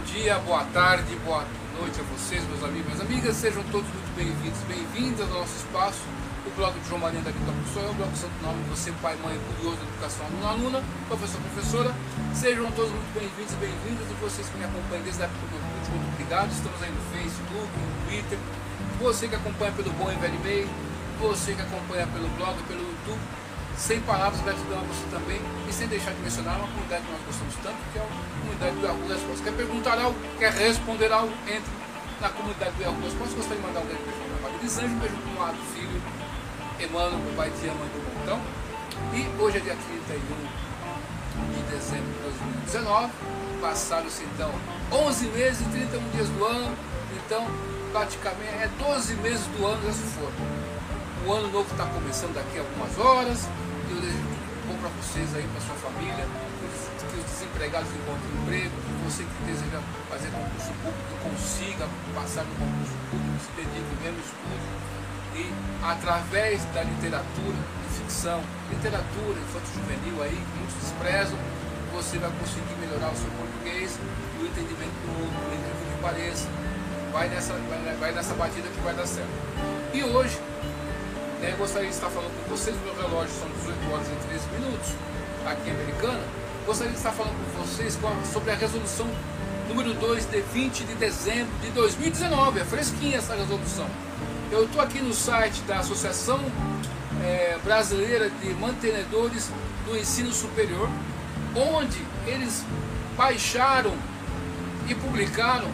dia, boa tarde, boa noite a vocês, meus amigos minhas amigas. Sejam todos muito bem-vindos, bem-vindas ao nosso espaço, o blog de João Marinho da Quinta eu, o blog Santo Nome, você, pai, mãe, curioso da educação, aluno, aluna, professor, professora. Sejam todos muito bem-vindos e bem-vindas e vocês que me acompanham desde a época do Orkut, muito obrigado. Estamos aí no Facebook, no Twitter. Você que acompanha pelo Bom e Velho e-mail, você que acompanha pelo blog, pelo YouTube sem palavras, gratidão a você também. E sem deixar de mencionar uma comunidade que nós gostamos tanto, que é a comunidade do Yahoo Respostas. Quer perguntar algo, quer responder algo, entre na comunidade do Yahoo Respostas. Gostaria de mandar um grande beijo para o pai Elisângelo, um beijo para o lado filho, Emmanuel, meu pai de ama do montão. E hoje é dia 31 de dezembro de 2019. Passaram-se então 11 meses e 31 dias do ano. Então, praticamente é 12 meses do ano já se for. O ano novo está começando daqui a algumas horas e eu desejo bom para vocês aí, para sua família, que os desempregados encontrem emprego, que você que deseja fazer concurso público consiga passar no concurso público, se dedique mesmo estudo e através da literatura de ficção, literatura infanto juvenil aí, que muitos desprezam, você vai conseguir melhorar o seu português e o entendimento do por incrível que pareça. Vai nessa, vai, vai nessa batida que vai dar certo. E hoje né, gostaria de estar falando com vocês, meu relógio são 18 horas e 13 minutos, aqui em Americana. Gostaria de estar falando com vocês sobre a resolução número 2 de 20 de dezembro de 2019. É fresquinha essa resolução. Eu estou aqui no site da Associação é, Brasileira de Mantenedores do Ensino Superior, onde eles baixaram e publicaram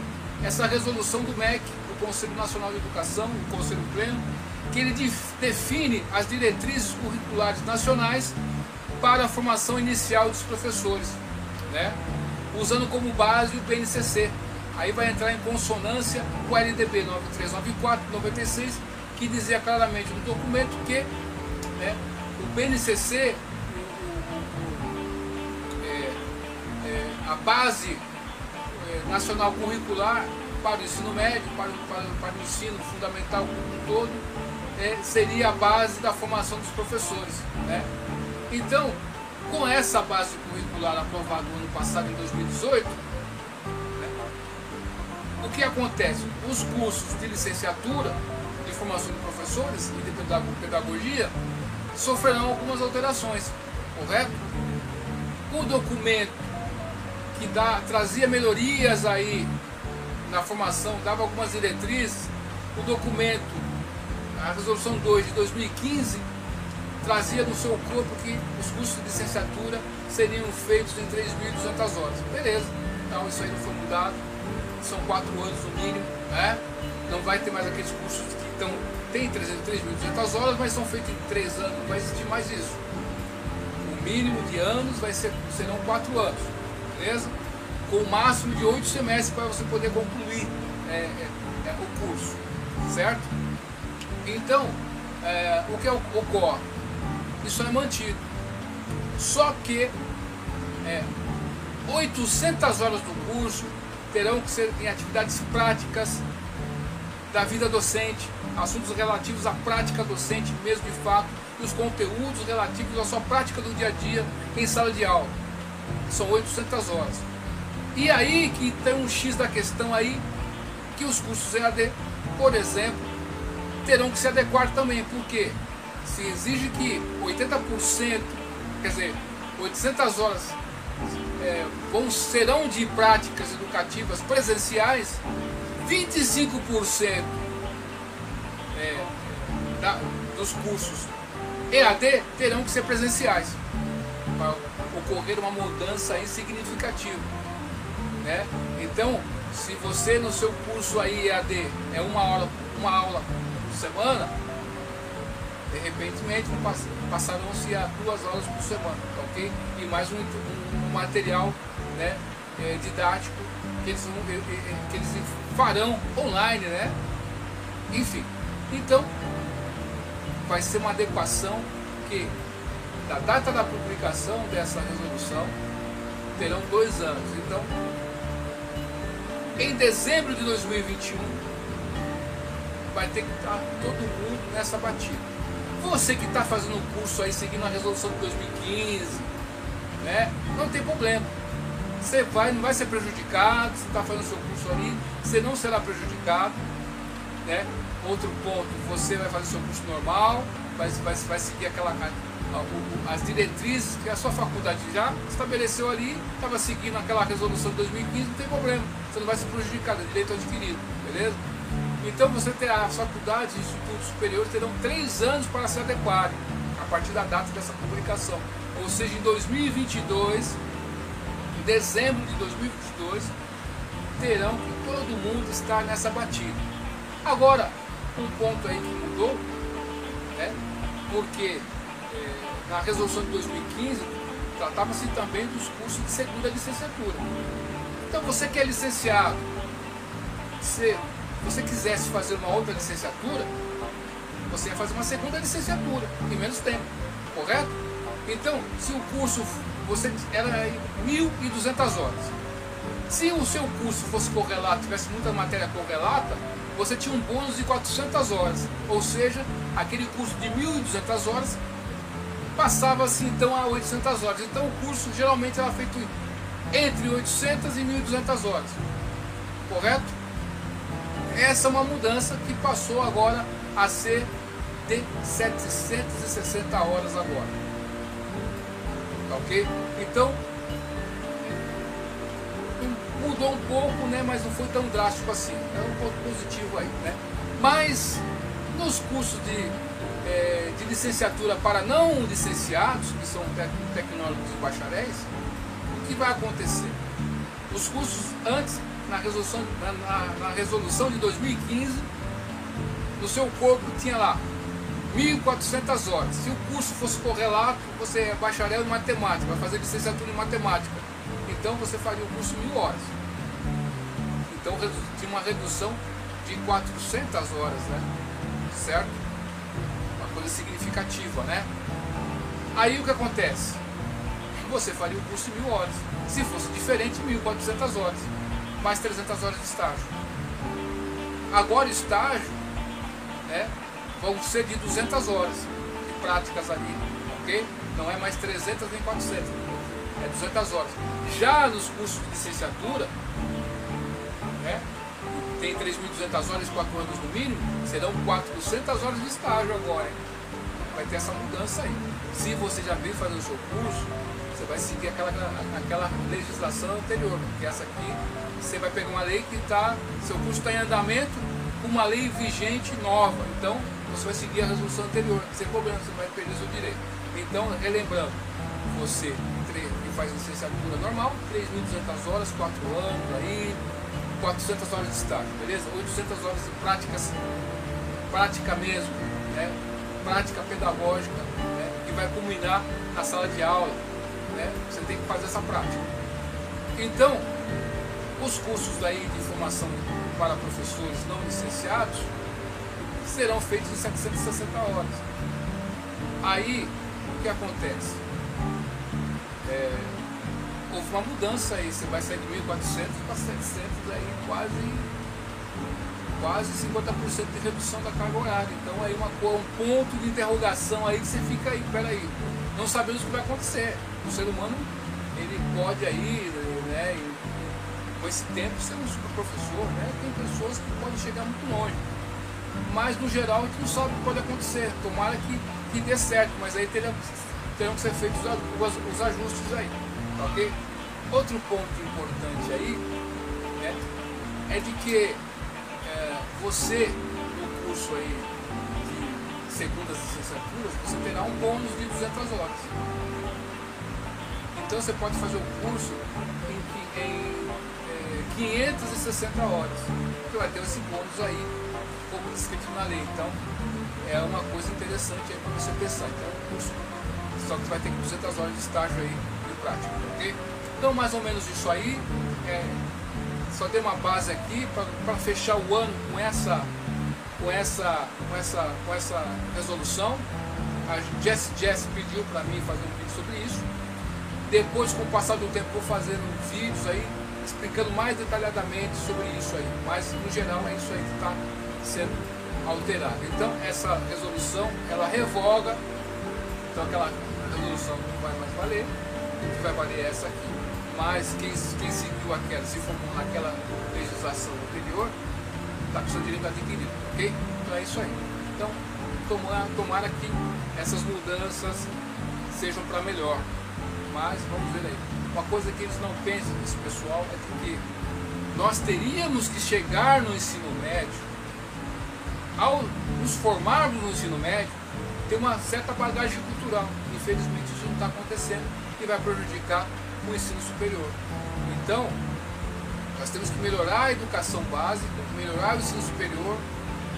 essa resolução do MEC, do Conselho Nacional de Educação, o Conselho Pleno, que ele define as diretrizes curriculares nacionais para a formação inicial dos professores, né? usando como base o BNCC. Aí vai entrar em consonância com o LDB 9394-96, que dizia claramente no documento que né, o BNCC, é, é, a base é, nacional curricular para o ensino médio, para, para, para o ensino fundamental como um todo, é, seria a base da formação dos professores. Né? Então, com essa base curricular aprovada no ano passado, em 2018, né, o que acontece? Os cursos de licenciatura de formação de professores e de pedagogia sofrerão algumas alterações, correto? O documento que dá, trazia melhorias aí na formação, dava algumas diretrizes, o documento a resolução 2 de 2015 trazia no seu corpo que os cursos de licenciatura seriam feitos em 3.200 horas. Beleza, então isso aí não foi mudado, são 4 anos no mínimo, né? não vai ter mais aqueles cursos que estão, tem 3.200 horas, mas são feitos em 3 anos, não vai existir mais isso. O mínimo de anos vai ser, serão 4 anos, beleza? Com o máximo de 8 semestres para você poder concluir é, é, é, o curso, certo? Então, é, o que ocorre? Isso é mantido. Só que é, 800 horas do curso terão que ser em atividades práticas da vida docente, assuntos relativos à prática docente mesmo de fato, e os conteúdos relativos à sua prática do dia a dia em sala de aula. São 800 horas. E aí que tem um X da questão aí, que os cursos EAD, por exemplo, terão que se adequar também, porque se exige que 80%, quer dizer, 800 horas é, vão, serão de práticas educativas presenciais, 25% é, da, dos cursos EAD terão que ser presenciais para ocorrer uma mudança significativa. Né? Então, se você no seu curso aí EAD é uma aula, uma aula semana, de repente passarão-se a duas aulas por semana, tá ok? E mais um, um, material né, é, didático que eles, vão, que eles farão online, né? Enfim, então vai ser uma adequação que da data da publicação dessa resolução terão dois anos. Então, em dezembro de 2021 vai ter que estar todo mundo nessa batida. Você que está fazendo o curso aí, seguindo a resolução de 2015, né? Não tem problema. você vai, não vai ser prejudicado, você está fazendo seu curso ali, você não será prejudicado. Né? Outro ponto, você vai fazer seu curso normal, vai, vai, vai seguir aquela, as diretrizes que a sua faculdade já estabeleceu ali, estava seguindo aquela resolução de 2015, não tem problema, você não vai ser prejudicado, é direito adquirido, beleza? Então você terá, as faculdades e institutos superiores terão três anos para se adequarem a partir da data dessa publicação. Ou seja, em 2022, em dezembro de 2022, terão que todo mundo estar nessa batida. Agora, um ponto aí que mudou, né? porque é, na resolução de 2015 tratava-se também dos cursos de segunda licenciatura. Então você que é licenciado, se você quisesse fazer uma outra licenciatura, você ia fazer uma segunda licenciatura em menos tempo, correto? Então, se o curso você era 1.200 horas, se o seu curso fosse correlato, tivesse muita matéria correlata, você tinha um bônus de 400 horas, ou seja, aquele curso de 1.200 horas passava-se então a 800 horas. Então o curso geralmente era feito entre 800 e 1.200 horas, correto? Essa é uma mudança que passou agora a ser de 760 horas agora. Tá ok? Então, mudou um pouco, né? Mas não foi tão drástico assim. É um ponto positivo aí, né? Mas nos cursos de, é, de licenciatura para não licenciados, que são tecnólogos e bacharéis, o que vai acontecer? Os cursos antes, na resolução, na, na, resolução de 2015, no seu corpo tinha lá 1.400 horas. Se o curso fosse correlato, você é bacharel em matemática, vai fazer licenciatura em matemática. Então você faria o curso mil horas. Então tinha uma redução de 400 horas, né? Certo? Uma coisa significativa, né? Aí o que acontece? Você faria o curso em mil horas. Se fosse diferente, 1.400 horas. Mais 300 horas de estágio. Agora estágio, né? vão ser de 200 horas de práticas ali, ok? Não é mais 300 nem 400, é 200 horas. Já nos cursos de licenciatura, né, tem 3.200 horas, 4 anos no mínimo, serão 400 horas de estágio agora. Vai ter essa mudança aí. Se você já veio fazendo o seu curso, você vai seguir aquela, aquela legislação anterior, porque essa aqui você vai pegar uma lei que está, seu curso está em andamento, uma lei vigente nova. Então, você vai seguir a resolução anterior, sem problema, você vai perder seu direito. Então, relembrando, você que faz licenciatura normal, 3.200 horas, 4 anos aí, 400 horas de estágio, beleza? 800 horas de práticas, prática mesmo, né? prática pedagógica, né? que vai culminar na sala de aula. Né? Você tem que fazer essa prática. Então, os cursos aí de formação para professores não licenciados, serão feitos em 760 horas. Aí, o que acontece? É, houve uma mudança aí, você vai sair de 1.400 para 700, aí quase, quase 50% de redução da carga horária. Então, aí uma, um ponto de interrogação aí que você fica aí, peraí, não sabemos o que vai acontecer. O ser humano, ele pode aí, né, com esse tempo, ser um super professor, né, tem pessoas que podem chegar muito longe mas no geral a gente não sabe o que pode acontecer. Tomara que, que dê certo, mas aí terão, terão que ser feitos os, os ajustes aí. Ok? Outro ponto importante aí né, é de que é, você, no curso aí segundas licenciaturas, você terá um bônus de 200 horas. Então você pode fazer o curso em, em é, 560 horas. Você vai ter esse bônus aí como descrito na lei. Então, é uma coisa interessante aí para você pensar. Então, o curso, só que vai ter 200 horas de estágio aí de prática, ok? Então, mais ou menos isso aí. É, só dei uma base aqui para fechar o ano com essa, com essa, com essa, com essa resolução. A Jess Jess pediu para mim fazer um vídeo sobre isso. Depois, com o passar do tempo, vou fazer vídeos aí explicando mais detalhadamente sobre isso aí. Mas, no geral, é isso aí que está sendo alterada. Então essa resolução ela revoga, então aquela resolução não vai mais valer, o que vai valer é essa aqui. mas quem, quem seguiu aquela, se formou naquela legislação anterior, está com seu direito adquirido, ok? Então é isso aí. Então, tomara, tomara que essas mudanças sejam para melhor. Mas vamos ver aí. Uma coisa que eles não pensam, esse pessoal, é que nós teríamos que chegar no ensino médio, ao nos formarmos no ensino médio, ter uma certa bagagem cultural. Infelizmente isso não está acontecendo e vai prejudicar o ensino superior. Então, nós temos que melhorar a educação básica, melhorar o ensino superior.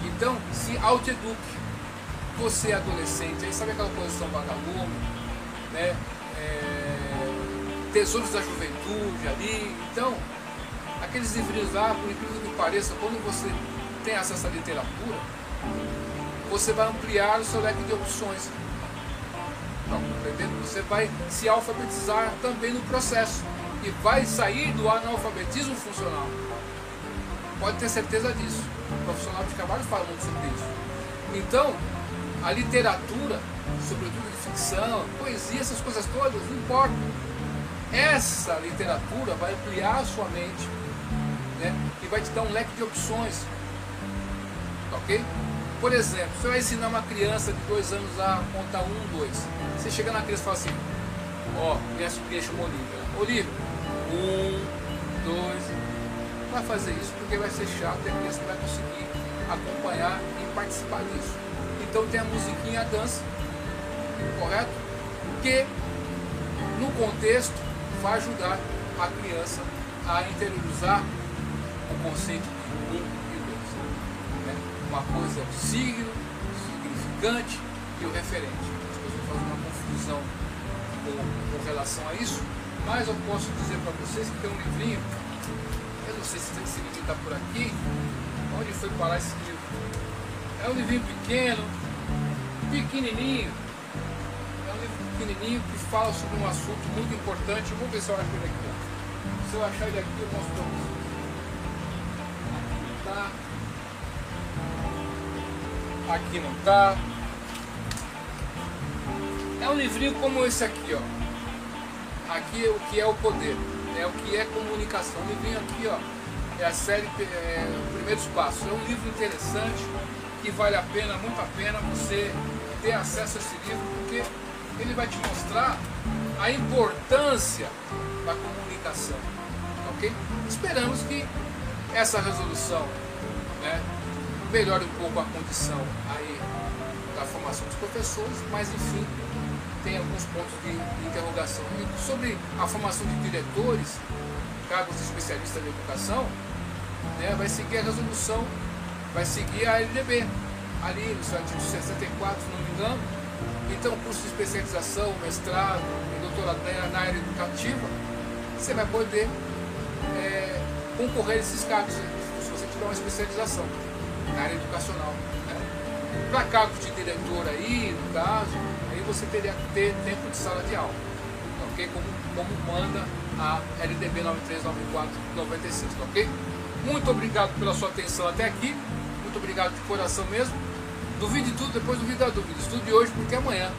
Então, se autoeduque. Você adolescente, aí sabe aquela posição vagalume, né? É, tesouros da juventude ali. Então, aqueles livrinhos lá, por incrível que pareça, quando você tem acesso à literatura, você vai ampliar o seu leque de opções. Tá? Você vai se alfabetizar também no processo vai sair do analfabetismo funcional. Pode ter certeza disso. O profissional de trabalho fala muito sobre isso. Então, a literatura, sobretudo de ficção, poesia, essas coisas todas, não importa. Essa literatura vai ampliar a sua mente né? e vai te dar um leque de opções. Ok? Por exemplo, você vai ensinar uma criança de dois anos a contar um, dois. Você chega na criança e fala assim, ó, oh, criança, criança Olívia. Olívia, um, dois. Vai fazer isso porque vai ser chato e a criança vai conseguir acompanhar e participar disso. Então tem a musiquinha, a dança, correto? Que no contexto vai ajudar a criança a interiorizar o conceito de um e dois. Né? Uma coisa é o signo, o significante e o referente. As pessoas fazem uma confusão com, com relação a isso mas eu posso dizer para vocês que tem um livrinho, eu não sei se esse livro está por aqui, onde foi parar esse livro? É um livrinho pequeno, pequenininho, é um livro pequenininho que fala sobre um assunto muito importante. Vamos ver se eu acho ele aqui. Se eu achar ele aqui, eu mostro para vocês. Tá. Aqui não tá. É um livrinho como esse aqui, ó aqui o que é o poder, né? o que é comunicação. Me vem aqui, ó, é a série é, Primeiros Passos. É um livro interessante que vale a pena, muito a pena você ter acesso a esse livro, porque ele vai te mostrar a importância da comunicação. Ok? Esperamos que essa resolução né, melhore um pouco a condição aí da formação dos professores, mas enfim, tem alguns pontos de, interrogação. E sobre a formação de diretores, cargos de especialistas de educação, né, vai seguir a resolução, vai seguir a LDB, ali no artigo 64, se não me engano. Então, curso de especialização, mestrado e doutorado na área educativa, você vai poder é, concorrer a esses cargos se você tiver uma especialização na área educacional. Né? Para cargos de diretor aí, no caso, você teria que ter tempo de sala de aula, ok? Como, como manda a LDB 939496, ok? Muito obrigado pela sua atenção até aqui, muito obrigado de coração mesmo. Duvide tudo, depois duvida a dúvida. Estude hoje porque amanhã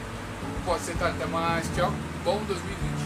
pode ser tarde. Até mais, tchau, bom 2020.